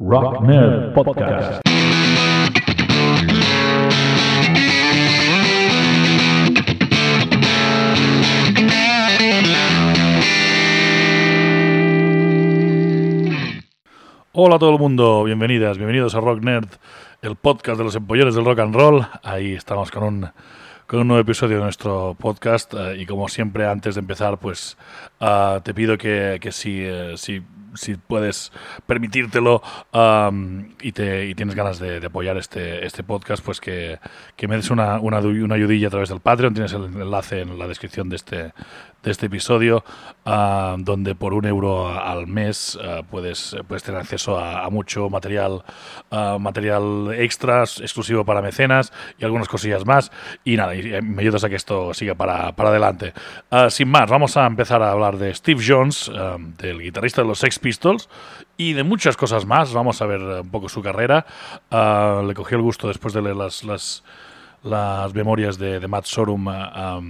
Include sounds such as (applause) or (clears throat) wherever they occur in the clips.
Rock Nerd Podcast. Hola a todo el mundo, bienvenidas, bienvenidos a Rock Nerd, el podcast de los empollones del rock and roll. Ahí estamos con un, con un nuevo episodio de nuestro podcast eh, y como siempre antes de empezar pues ah, te pido que, que si, eh, si, si puedes permitírtelo y, te, y tienes ganas de, apoyar este, este podcast pues que, que me des una, una, una ayudilla a través del Patreon, tienes el enlace en la descripción de este, de este episodio, donde por un euro al mes ah, puedes, puedes tener acceso a, mucho material, ah, material extras, exclusivo para mecenas y algunas cosillas más. Y nada, y, eh, me ayudas a que esto siga para, para adelante. Ah, sin más, vamos a empezar a hablar de Steve Jones, del guitarrista de los Sex Pistols, y de muchas cosas más. Vamos a ver eh, un poco su carrera. Ah, le cogí el gusto después de leer las, las, las memorias de, Matt Sorum a-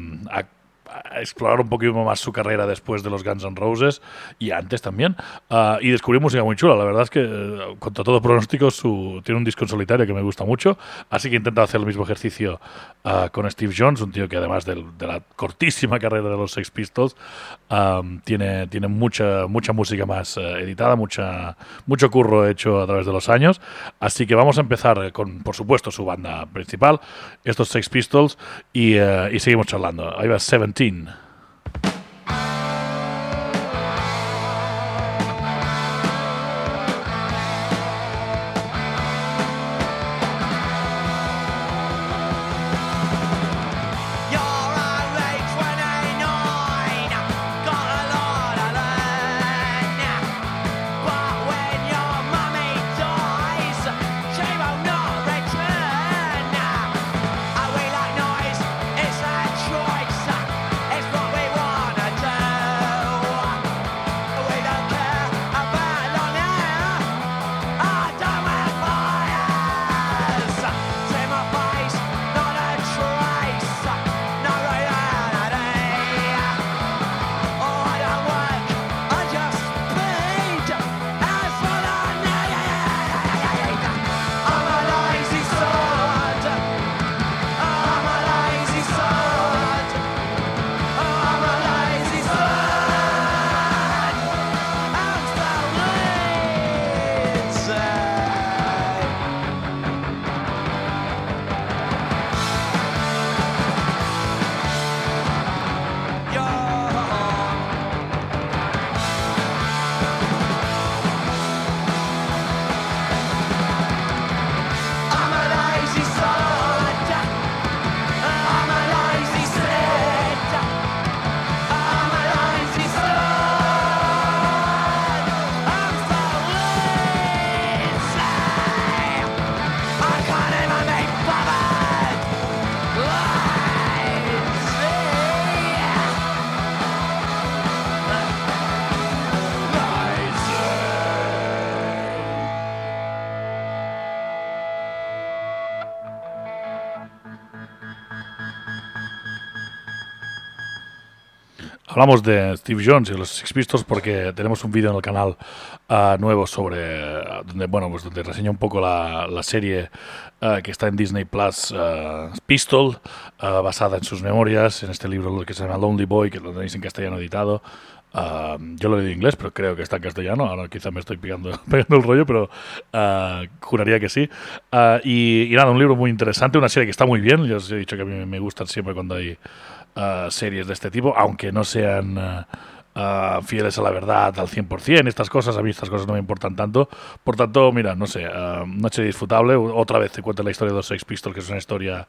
explorar un poquito más su carrera después de los Guns N' Roses y antes también. Ah, y descubrí música muy chula. La verdad es que, eh, contra todo pronóstico, su, tiene un disco en solitario que me gusta mucho. Así que he hacer el mismo ejercicio ah, con Steve Jones, un tío que además de la cortísima (laughs) carrera de los Sex Pistols, tiene, tiene mucha, mucha música más eh, editada, mucha, mucho curro hecho a través de los años. Así que vamos a empezar con, por supuesto, su banda principal, estos Sex Pistols, y, eh, y seguimos charlando. Ahí va 17. sin. Hablamos de Steve Jones y los Sex Pistols porque tenemos un vídeo en el canal ah, nuevo sobre ah, donde bueno pues donde reseña un poco la, la serie ah, que está en Disney Plus ah, Pistol basada en sus memorias en este libro que se llama Lonely Boy que lo tenéis en castellano editado Ah, yo lo he leído en inglés, pero creo que está en castellano. Ahora quizá me estoy pegando, (laughs) pegando el rollo, pero ah, juraría que sí. Ah, y, y nada, un libro muy interesante, una serie que está muy bien. Yo os he dicho que a mí me gustan siempre cuando hay ah, series de este tipo, aunque no sean ah, fieles a la verdad al 100%. Estas cosas, a mí estas cosas no me importan tanto. Por tanto, mira, no sé, noche disfrutable. Otra vez te cuento la historia de los Sex Pistols, que es una historia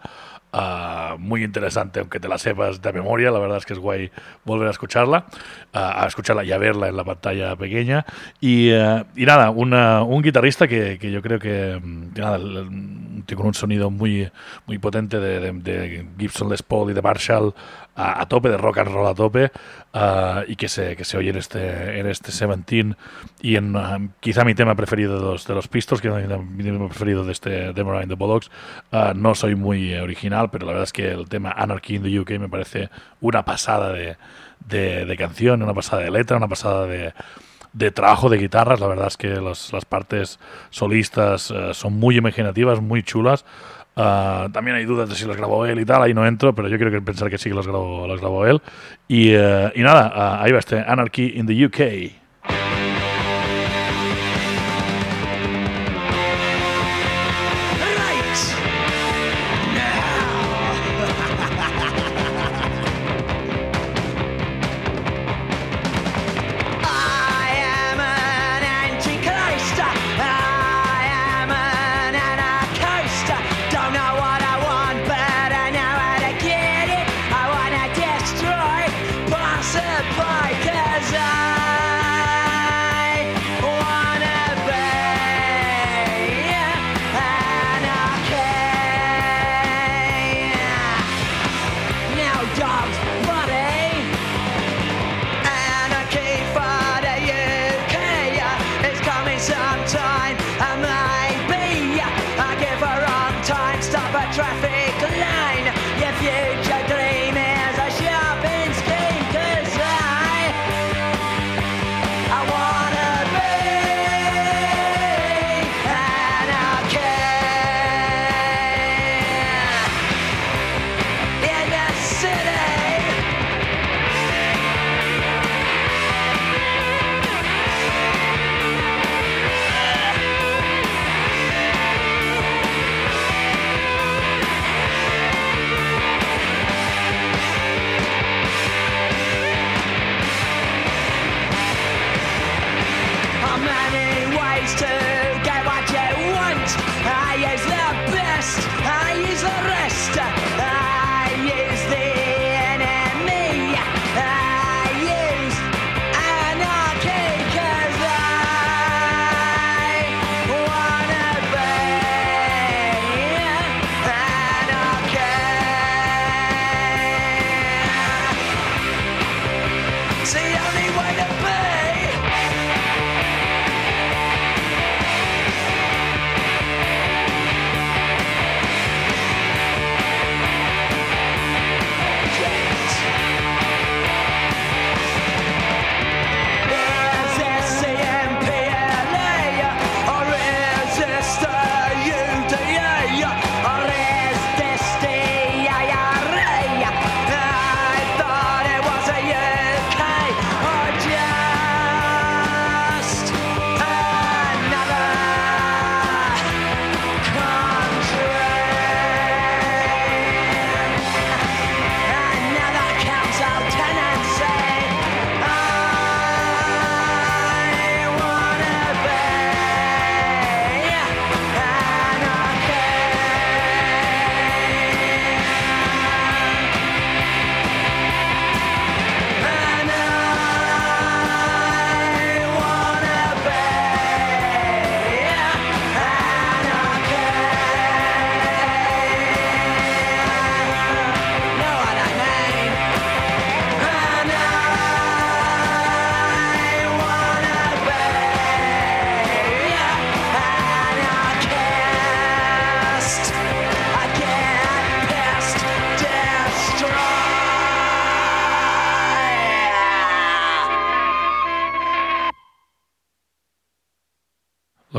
ah, muy interesante, aunque te la sepas de memoria. La verdad es que es guay volver a escucharla, ah, a escucharla y a verla en la pantalla pequeña. Y, eh, y nada, una- un guitarrista que, yo creo que, mm, que nada, con un sonido muy, muy potente de, Gibson Les Paul y de Marshall a, tope, de rock and roll a tope, ah, y que se, que se oye en este, en este Seventeen y en ah, quizá mi tema preferido de los, de los Pistols, que mi tema preferido de este Demo in the Bollocks. Ah, no soy muy eh, original, pero la verdad es que el tema Anarchy in the UK me parece una pasada de, de, de canción, una pasada de letra, una pasada de, de trabajo de guitarras. La verdad es que las, las partes solistas eh, son muy imaginativas, muy chulas. Ah, también hay dudas de si las grabó él y tal, ahí no entro, pero yo quiero que pensar que sí que las grabó, las grabó él. Y, eh, y nada, ah, ahí va este Anarchy in the UK.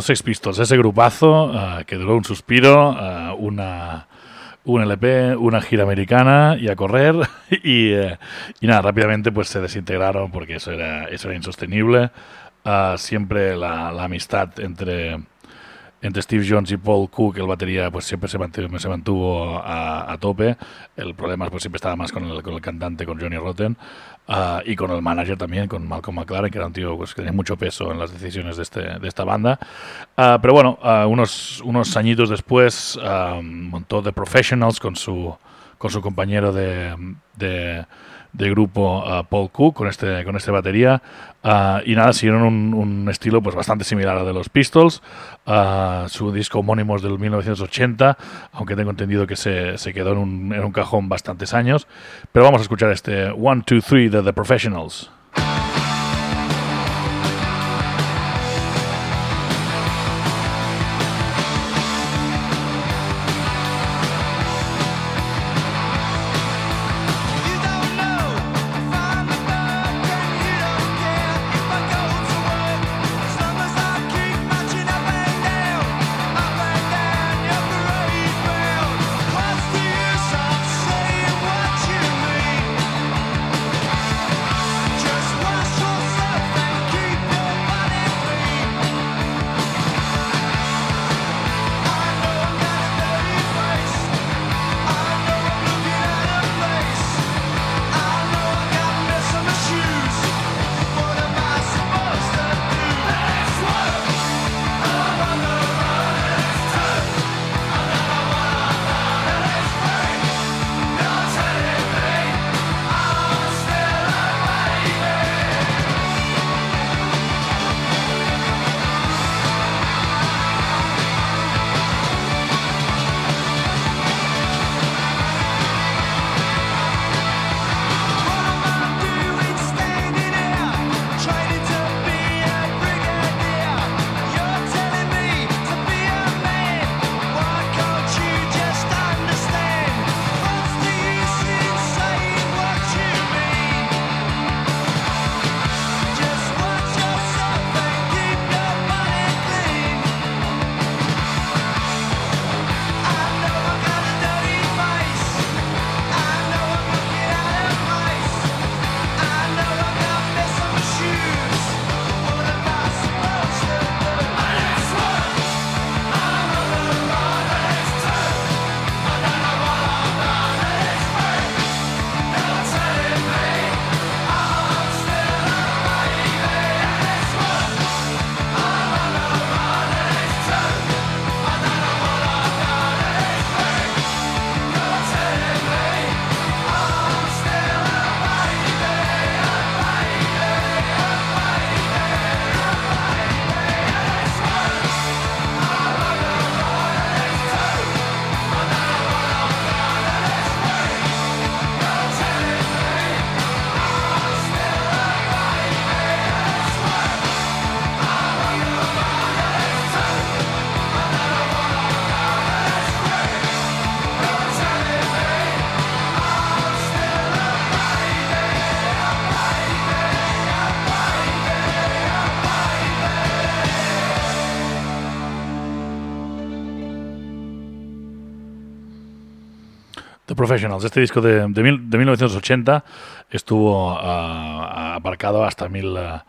Sex Pistols, ese grupazo eh, que duró un suspiro, eh, una, un LP, una gira americana y a correr. (laughs) y, eh, y nada, rápidamente pues se desintegraron porque eso era, eso era insostenible. Siempre la amistad entre, entre Steve Jones y Paul Cook, el batería, pues siempre se mantuvo, se mantuvo a, a tope. El problema pues siempre estaba más con el, con el cantante, con Johnny Rotten, ah, y con el manager también, con Malcolm McLaren, que era un tío pues, que tenía mucho peso en las decisiones de, este, de esta banda. Ah, pero bueno, ah, unos, unos añitos después montó The Professionals con su, con su compañero de, de, de grupo ah, Paul Cook con este, con este batería. Ah, y nada, siguieron un, un estilo pues bastante similar al de los Pistols. Ah, su disco homónimo es del 1980, aunque tengo entendido que se, se quedó en un, en un cajón bastantes años. Pero vamos a escuchar este One, Two, Three de The Professionals. Professionals, este disco de, de, mil- de 1980 estuvo ah, aparcado hasta, mil, ah,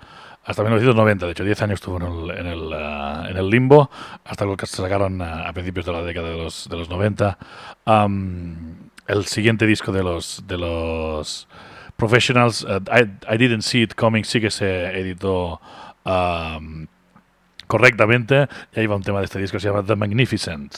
hasta 1990, de hecho 10 años estuvo en el, en el, ah, en el limbo, hasta que se sacaron a principios de la década de los, de los 90. Am, el siguiente disco de los, de los Professionals, ah, I, I Didn't See It Coming, sí que se editó am, correctamente, y ahí va un tema de este disco se llama The Magnificent.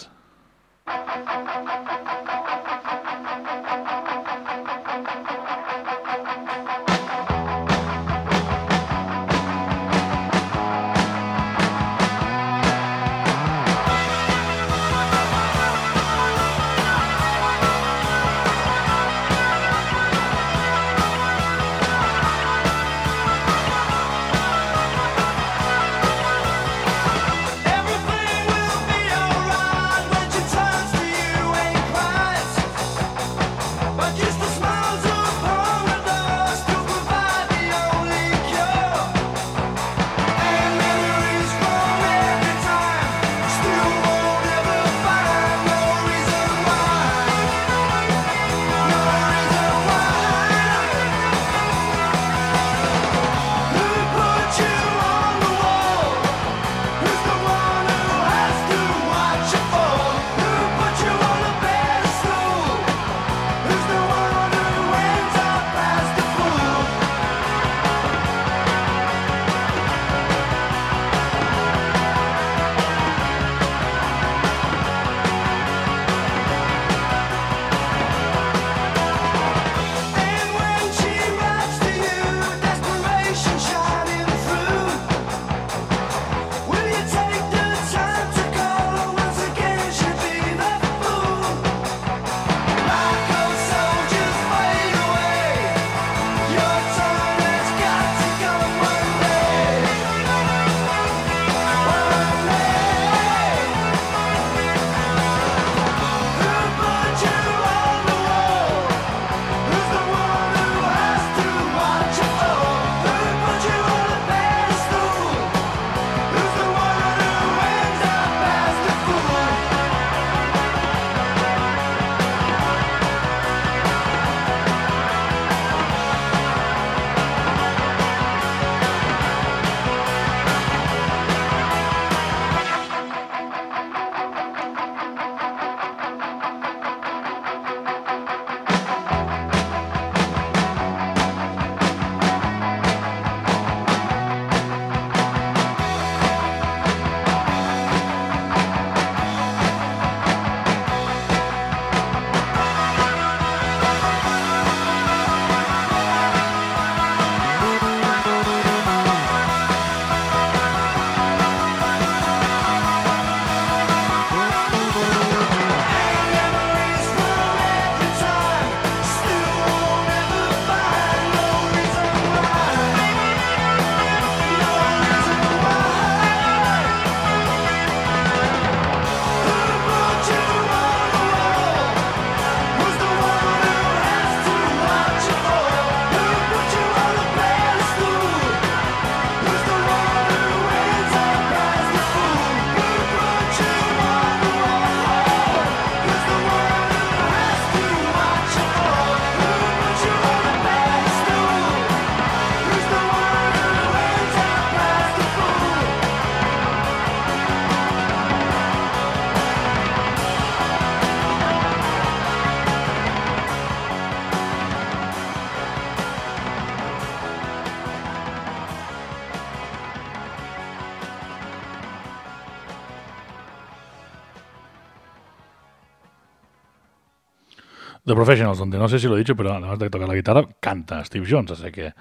Professionals, donde no sé si lo he dicho, pero además de tocar la guitarra, canta Steve Jones, así que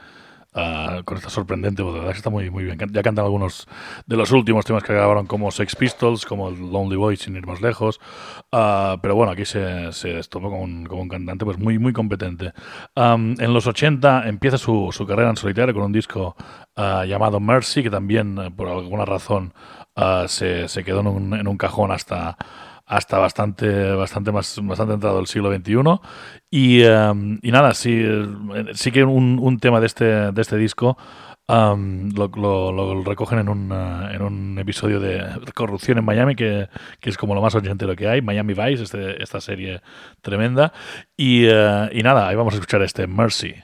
ah, con esta sorprendente voz, está muy, muy bien. Ya cantan algunos de los últimos temas que grabaron, como Sex Pistols, como el Lonely Boy, sin ir más lejos. Ah, pero bueno, aquí se, se como un, como un cantante pues muy, muy competente. Am, en los 80 empieza su, su carrera en solitario con un disco ah, llamado Mercy, que también, eh, por alguna razón, se, se quedó en un, en un cajón hasta hasta bastante bastante más bastante entrado el siglo XXI y, eh, y nada sí eh, sí que un, un tema de este de este disco am, lo, lo- lo recogen en un, eh, en un episodio de corrupción en Miami, que, que es como lo más ochentero que hay, Miami Vice, este- esta serie tremenda. Y, eh, y nada, ahí vamos a escuchar este Mercy.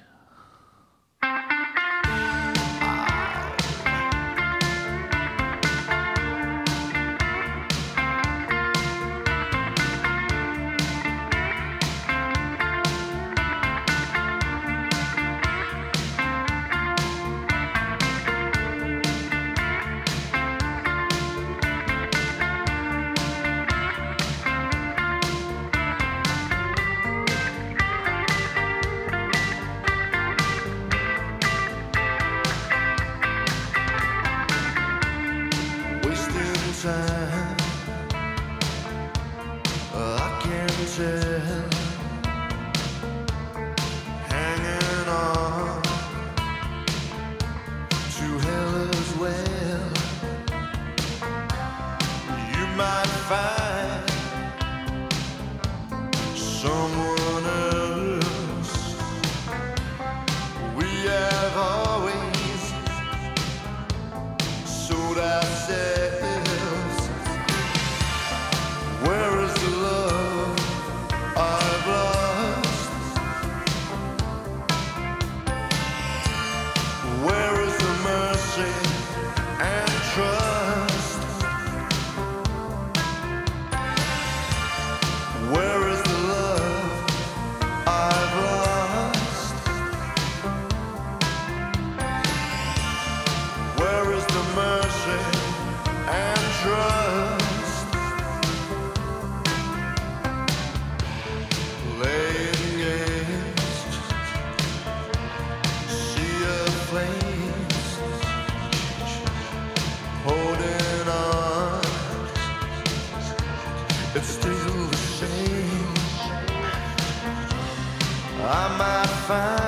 Find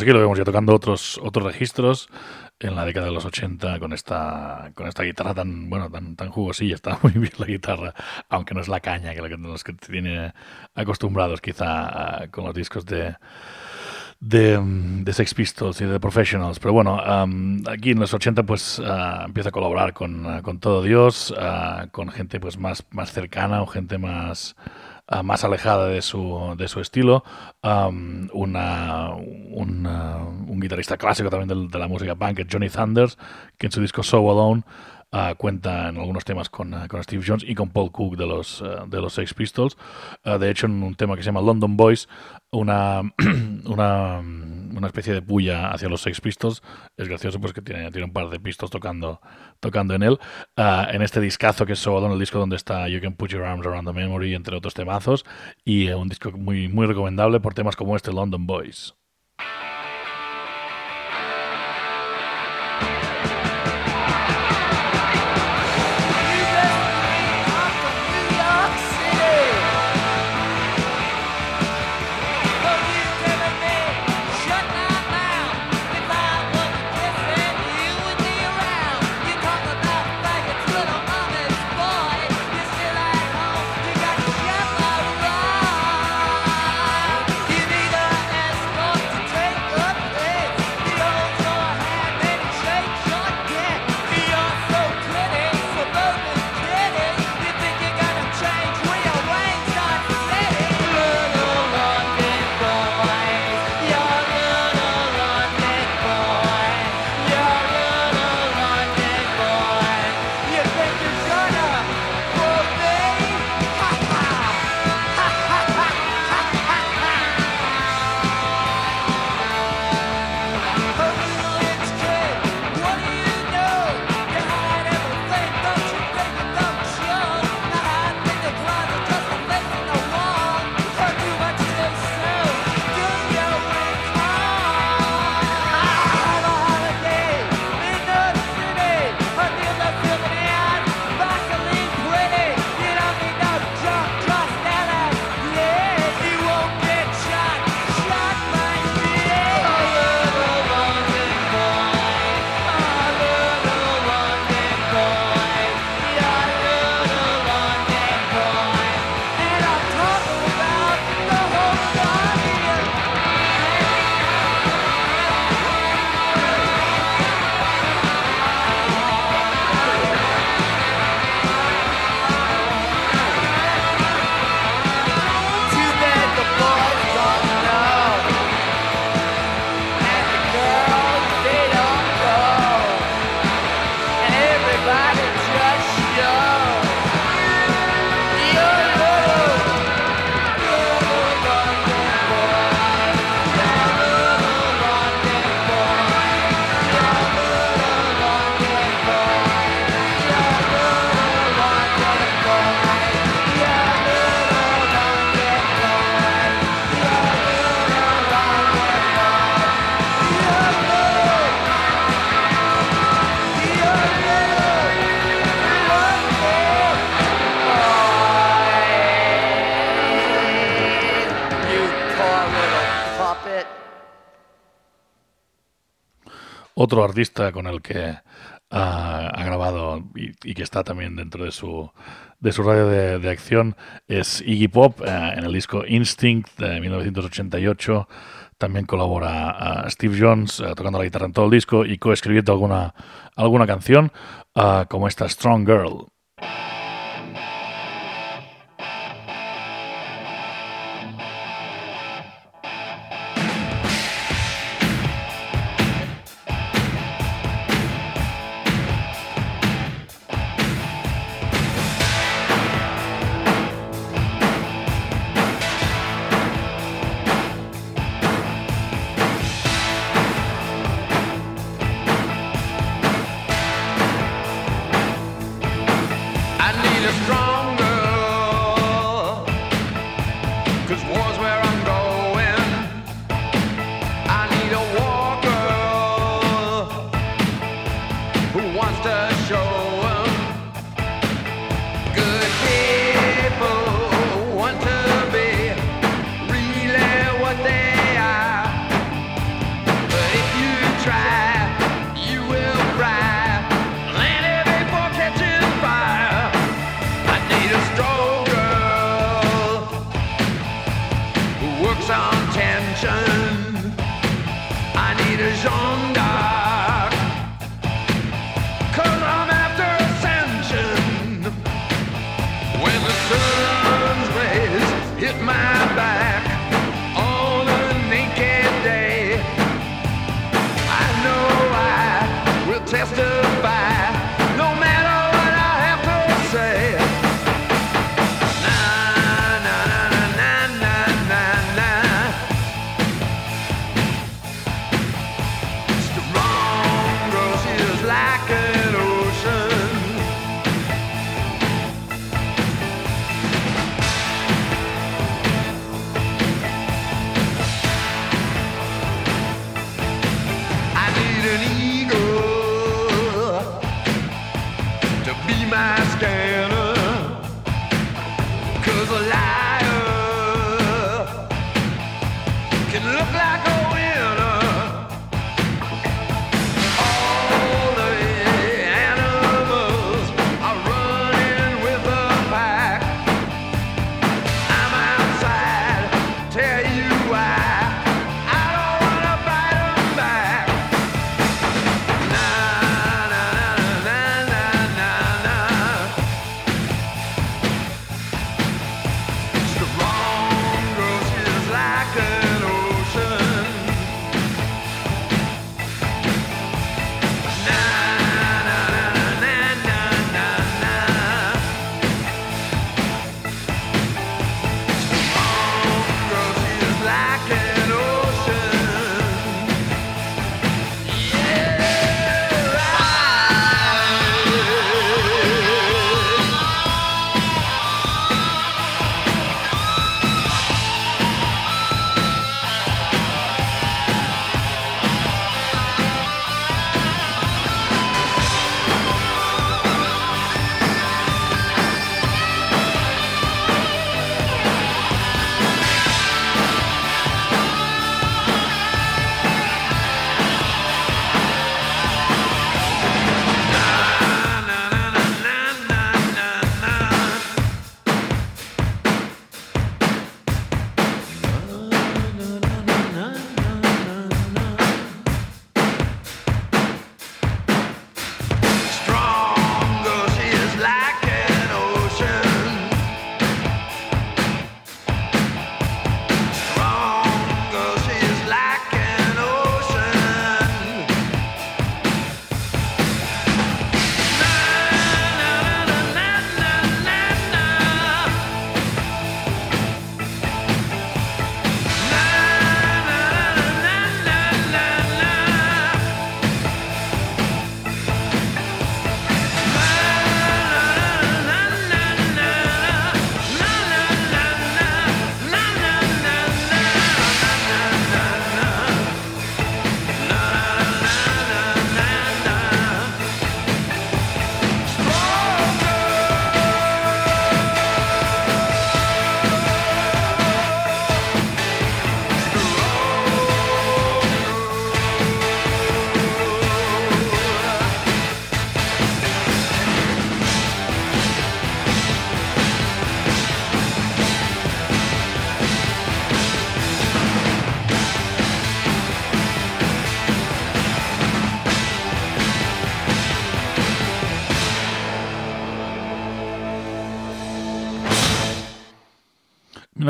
Pues aquí lo vemos ya tocando otros, otros registros en la década de los 80 con esta, con esta guitarra tan, bueno, tan, tan jugosilla. (laughs) Está muy bien la guitarra, aunque no es la caña que, que- los que tiene acostumbrados quizá con los discos de, de, Sex Pistols y de Professionals. Pero bueno, am, aquí en los 80 pues ah, empieza a colaborar con, con Todo Dios, ah, con gente pues más, más cercana o gente más, ah, más alejada de su, de su estilo. Am, una, un, ah, un guitarrista clásico también del- de, la música punk, Johnny Thunders, que en su disco So Alone ah, cuenta en algunos temas con, ah, con Steve Jones y con Paul Cook de los, ah, de los Sex Pistols. De hecho, en un tema que se llama London Boys, una, (clears throat) una, una especie de puya hacia los Sex Pistols. Es gracioso pues que tiene, tiene un par de pistos tocando, tocando en él. En este discazo que es So Alone, el disco donde está You Can Put Your Arms Around the Memory, entre otros temazos. Y eh, un disco muy, muy recomendable por temas como este, London Boys. Otro artista con el que ah, ha grabado y, que está también dentro de su, de su radio de, acción es Iggy Pop eh, en el disco Instinct de 1988. También colabora a Steve Jones eh, tocando la guitarra en todo el disco y coescribiendo alguna, alguna canción ah, como esta Strong Girl.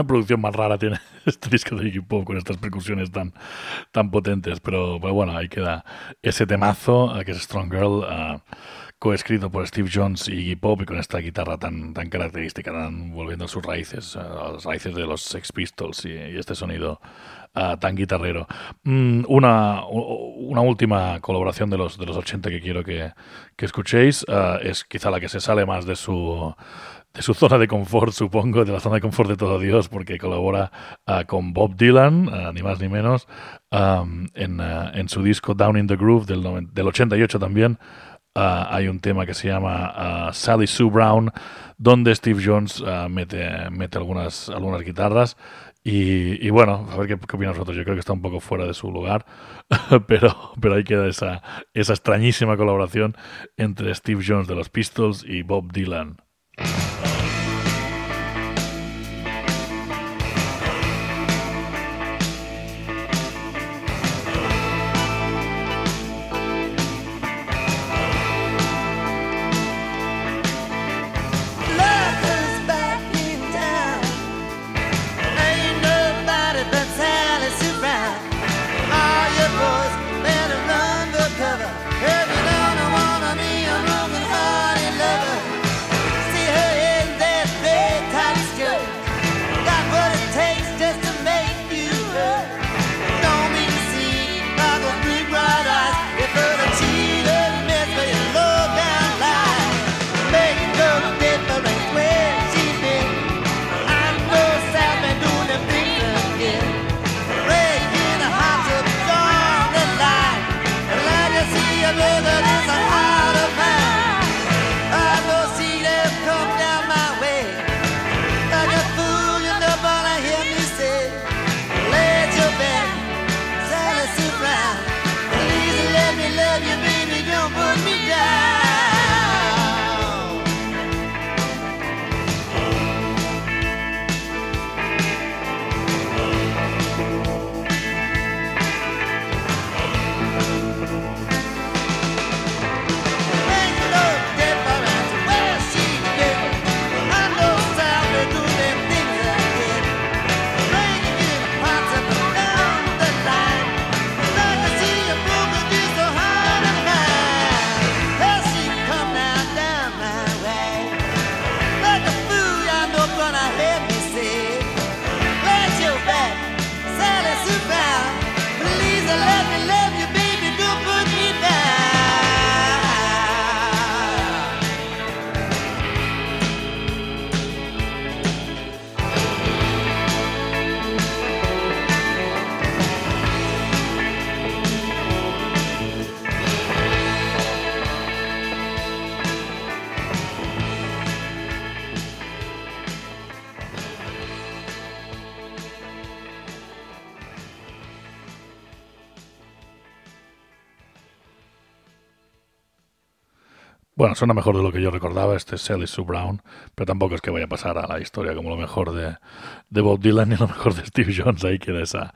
Una producción más rara tiene (laughs) este disco de Iggy con estas percusiones tan, tan potentes. Pero, pero bueno, ahí queda ese temazo eh, que es Strong Girl, eh, coescrito por Steve Jones y Iggy Pop y con esta guitarra tan, tan característica, tan volviendo a sus raíces, a las raíces de los Sex Pistols y, y este sonido eh, tan guitarrero. Mm, una, una última colaboración de los, de los 80 que quiero que, que escuchéis eh, es quizá la que se sale más de su de su zona de confort, supongo, de la zona de confort de todo Dios, porque colabora ah, con Bob Dylan, ah, ni más ni menos, am, en, ah, en su disco Down in the Groove del, del 88 también. Ah, hay un tema que se llama ah, Sally Sue Brown, donde Steve Jones ah, mete, mete algunas, algunas guitarras. Y, y bueno, a ver qué, qué opinan vosotros. Yo creo que está un poco fuera de su lugar, (laughs) pero, pero ahí queda esa, esa extrañísima colaboración entre Steve Jones de los Pistols y Bob Dylan. Suena mejor de lo que yo recordaba, este es Sally Sue Brown, pero tampoco es que vaya a pasar a la historia como lo mejor de, de Bob Dylan y lo mejor de Steve Jones. Ahí queda esa,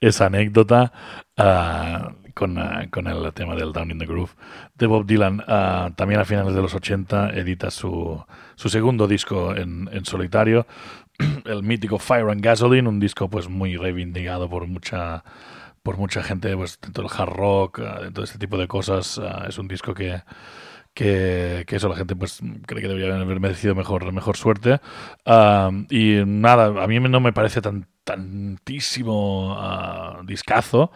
esa anécdota ah, con, ah, con el tema del Down in the Groove de Bob Dylan. Ah, también a finales de los 80 edita su, su segundo disco en, en solitario, (clears throat) el mítico Fire and Gasoline, un disco pues muy reivindicado por mucha por mucha gente pues dentro del hard rock, dentro de este tipo de cosas. es un disco que, que, eso la gente pues cree que debería haber merecido mejor, mejor suerte. Y nada, a mí no me parece tan tantísimo ah, discazo.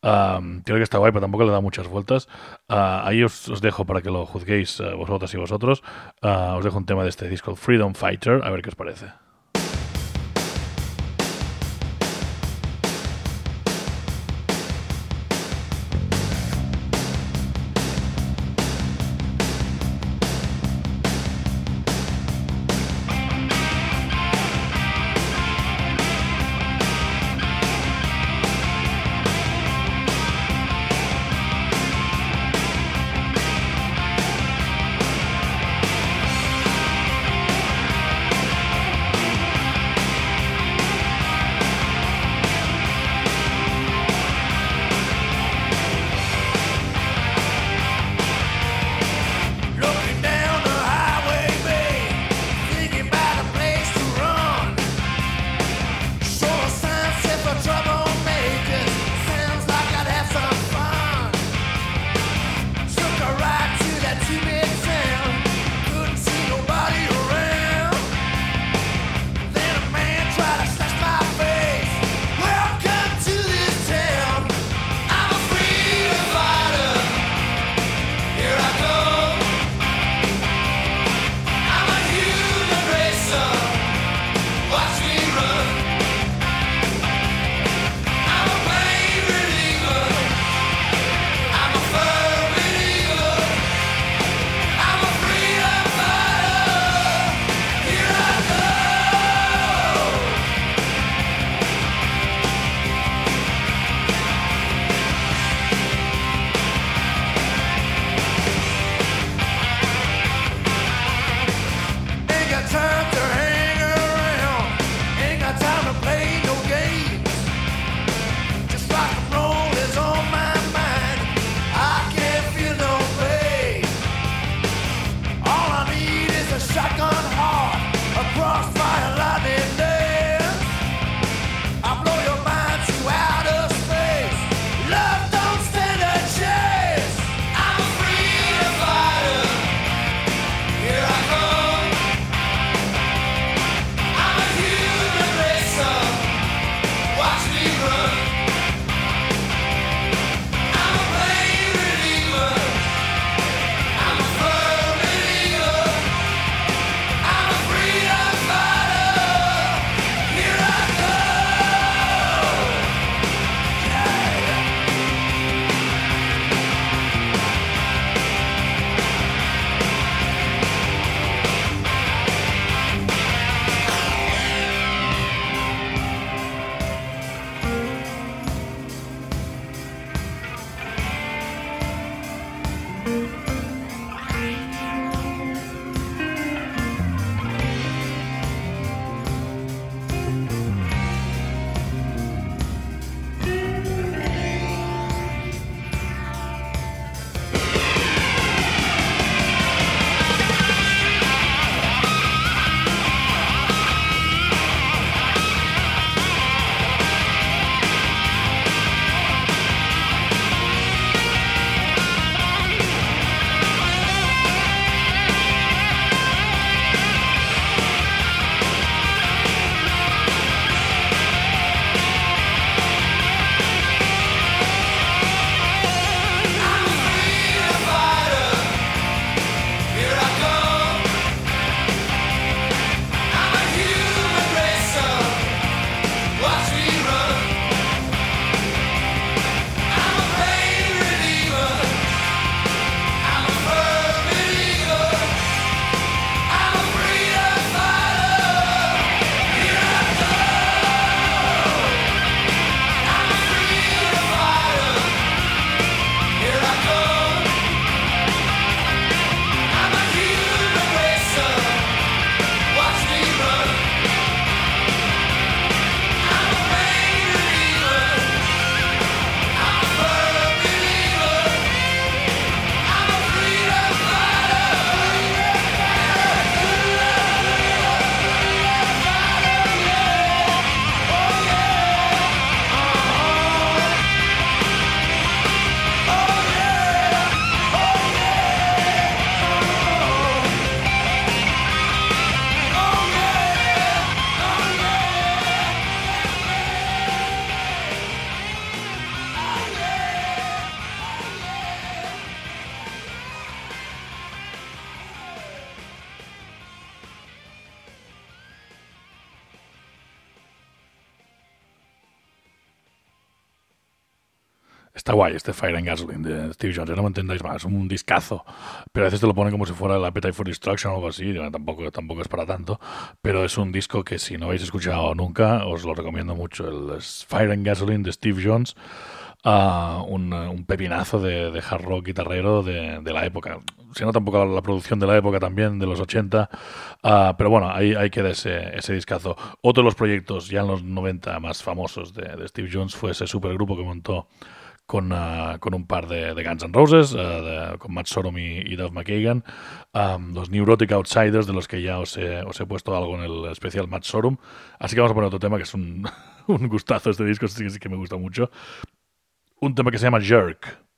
Creo que está guay, pero tampoco le da muchas vueltas. Ah, ahí os, dejo para que lo juzguéis eh, vosotras y vosotros. Ah, os dejo un tema de este disco, Freedom Fighter, a ver qué os parece. Está guay este Fire and Gasoline de Steve Jones, no me entendáis es un discazo. Pero a veces te lo ponen como si fuera la Appetite for Destruction o algo así, tampoco, tampoco es para tanto. Pero es un disco que si no habéis escuchado nunca, os lo recomiendo mucho. El Fire and Gasoline de Steve Jones. ah, un, un pepinazo de, de hard rock guitarrero de, de la época. Si no, tampoco la, la producción de la época también, de los 80. ah, pero bueno, ahí, ahí queda ese, ese discazo. Otro de los proyectos ya en los 90 más famosos de, de Steve Jones fue ese supergrupo que montó con, ah, con un par de, Guns N' Roses, ah, de- con Matt Sorum y, y Duff McKagan, am, los Neurotic Outsiders, de los que ya os he, puesto algo en el especial Matt Sorum. Así que vamos a poner otro tema que es un, (laughs) un gustazo este disco, sí, sí que me gusta mucho. Un tema que se llama Jerk.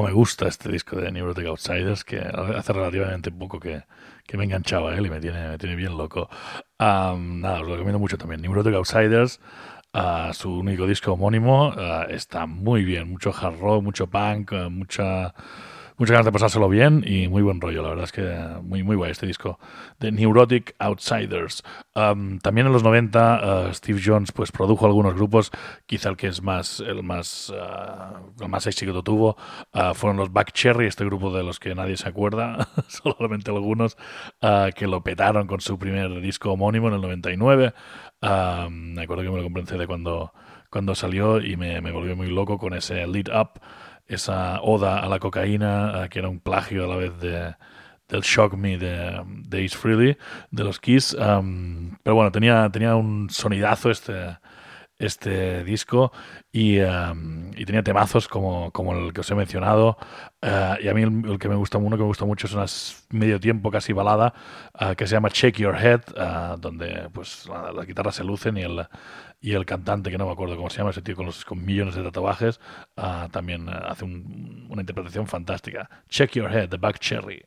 Me gusta este disco de Neurotic Outsiders, que hace relativamente poco que, que me enganchaba él y me tiene, me tiene bien loco. Am, nada, os lo recomiendo mucho también. Neurotic Outsiders, ah, su único disco homónimo, ah, está muy bien. Mucho hard rock, mucho punk, ah, mucha, mucha ganas de pasárselo bien y muy buen rollo. La verdad es que muy, muy guay este disco de Neurotic Outsiders. Am, también en los 90 ah, Steve Jones pues produjo algunos grupos, quizá el que es más el más ah, el más éxito tuvo ah, fueron los Back Cherry, este grupo de los que nadie se acuerda, (laughs) solamente algunos que lo petaron con su primer disco homónimo en el 99. Ah, me acuerdo que me lo compré en CD cuando cuando salió y me, me volvió muy loco con ese Lead Up, esa oda a la cocaína, ah, que era un plagio a la vez de, del Shock Me de, de Ace Frehley, de los Kiss. am, pero bueno, tenía, tenía un sonidazo este, este disco y, am, y tenía temazos como, como el que os he mencionado. Ah, y a mí el, que me gusta uno me gusta mucho es una medio tiempo casi balada ah, que se llama Shake Your Head, ah, donde pues la- las guitarras se lucen y el, y el cantante, que no me acuerdo cómo se llama, ese tío con, los, con millones de tatuajes, también hace un- una interpretación fantástica. Check Your Head, de Back Cherry.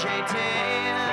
JT.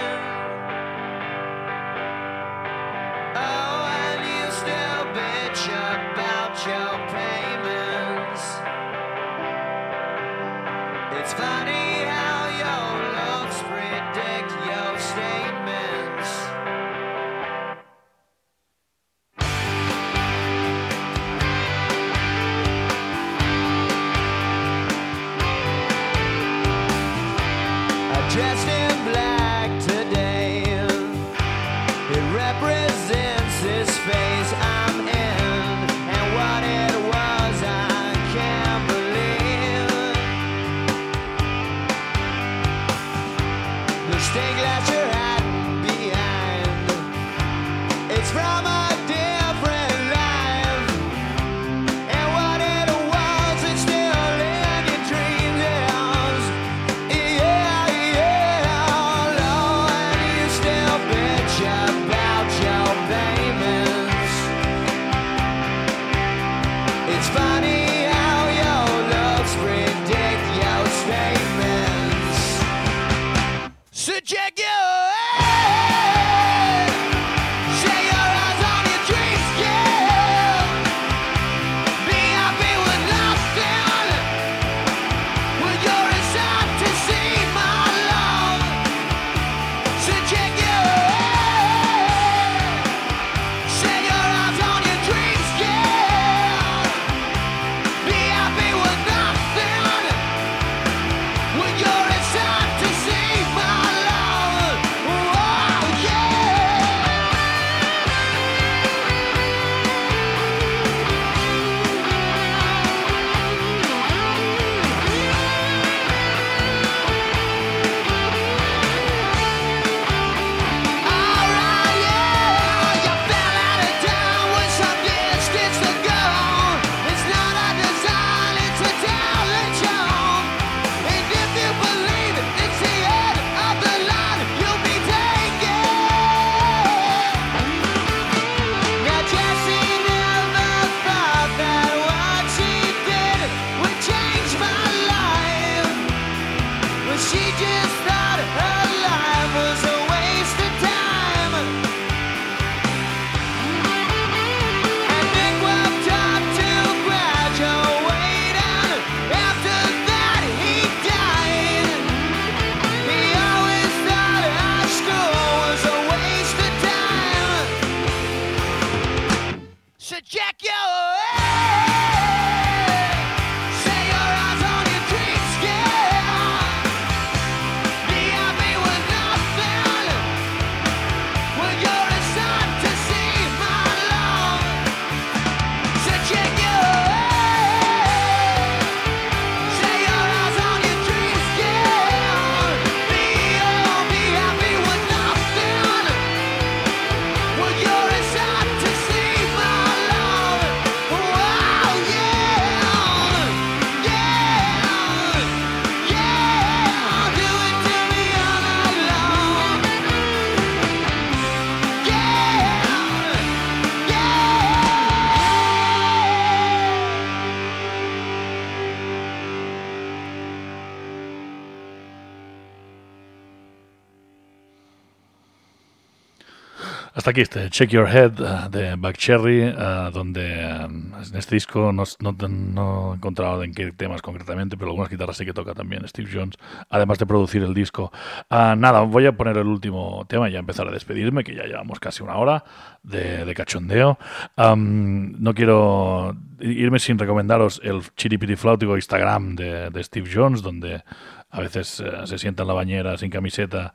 Hasta aquí este Check Your Head eh, de Back Cherry, eh, donde eh, en este disco no, no, no he encontrado en qué temas concretamente, pero algunas guitarras sí que toca también Steve Jones, además de producir el disco. Ah, nada, voy a poner el último tema y ya empezar a despedirme, que ya llevamos casi una hora de, de cachondeo. Am, no quiero irme sin recomendaros el chiripiti flautico Instagram de, de Steve Jones, donde a veces se sienta en la bañera sin camiseta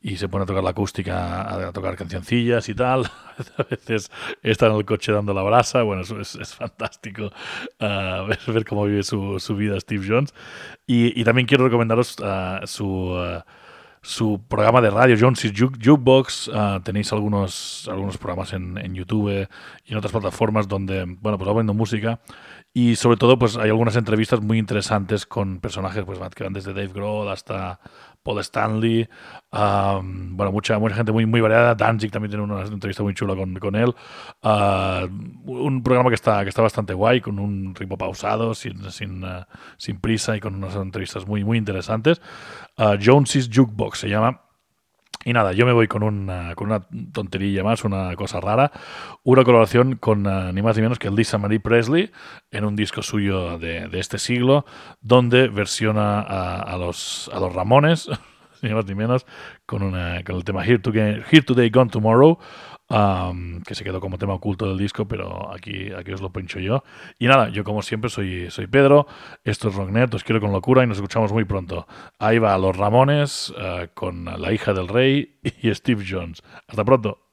y se pone a tocar la acústica, a, tocar cancioncillas y tal. (laughs) A veces está en el coche dando la brasa. Bueno, es, es fantástico (laughs) ah, ver, ver cómo vive su, su vida Steve Jones. Y, y también quiero recomendaros ah, su... ah, su programa de radio, Jones' Juke, Jukebox. tenéis algunos, algunos programas en, en YouTube y en otras plataformas donde, bueno, pues va poniendo música. Y sobre todo, pues hay algunas entrevistas muy interesantes con personajes pues, que van desde Dave Grohl hasta Paul Stanley. am, bueno, mucha, mucha gente muy, muy variada. Danzig también tiene una entrevista muy chula con, con él. Ah, un programa que está, que está bastante guay, con un ritmo pausado, sin, sin, ah, sin prisa y con unas entrevistas muy, muy interesantes. Ah, Jones's Jukebox se llama. Y nada, yo me voy con una, con una tonterilla más, una cosa rara. Una colaboración con ah, ni más ni menos que Lisa Marie Presley en un disco suyo de, este siglo, donde versiona a los, a los Ramones, (laughs) ni más ni menos, con, una, con el tema Here, Today, Here Today, Gone Tomorrow, que se quedó como tema oculto del disco, pero aquí, aquí os lo pincho yo. Y nada, yo como siempre soy, soy Pedro, esto es Rocknet, os quiero con locura y nos escuchamos muy pronto. Ahí va Los Ramones eh, con la hija del rey y Steve Jones. Hasta pronto.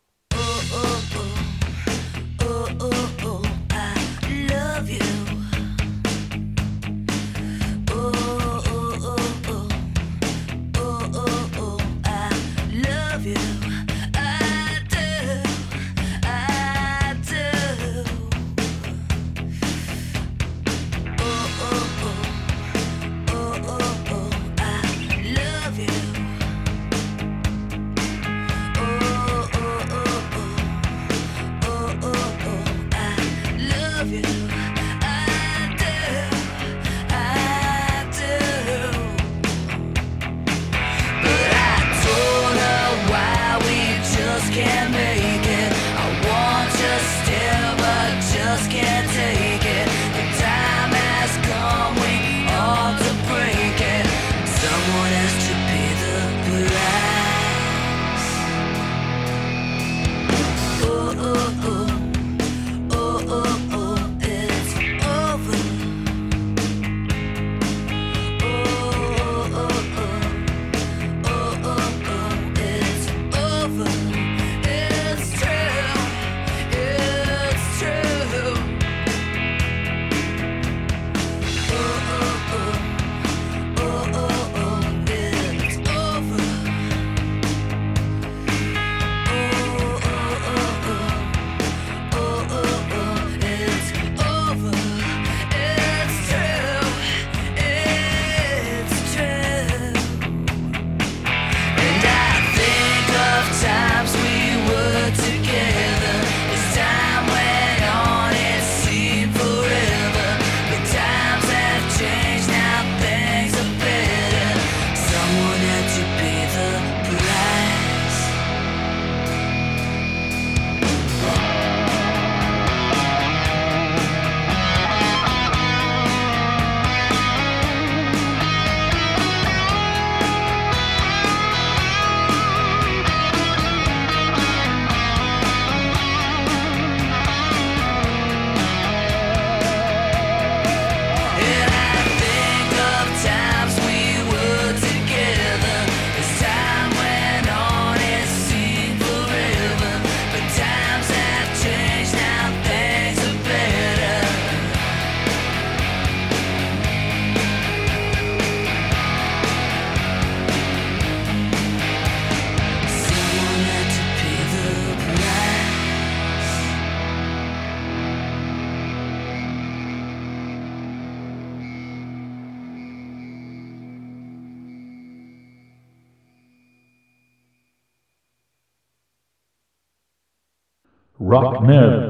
Rock Nerd Podcast.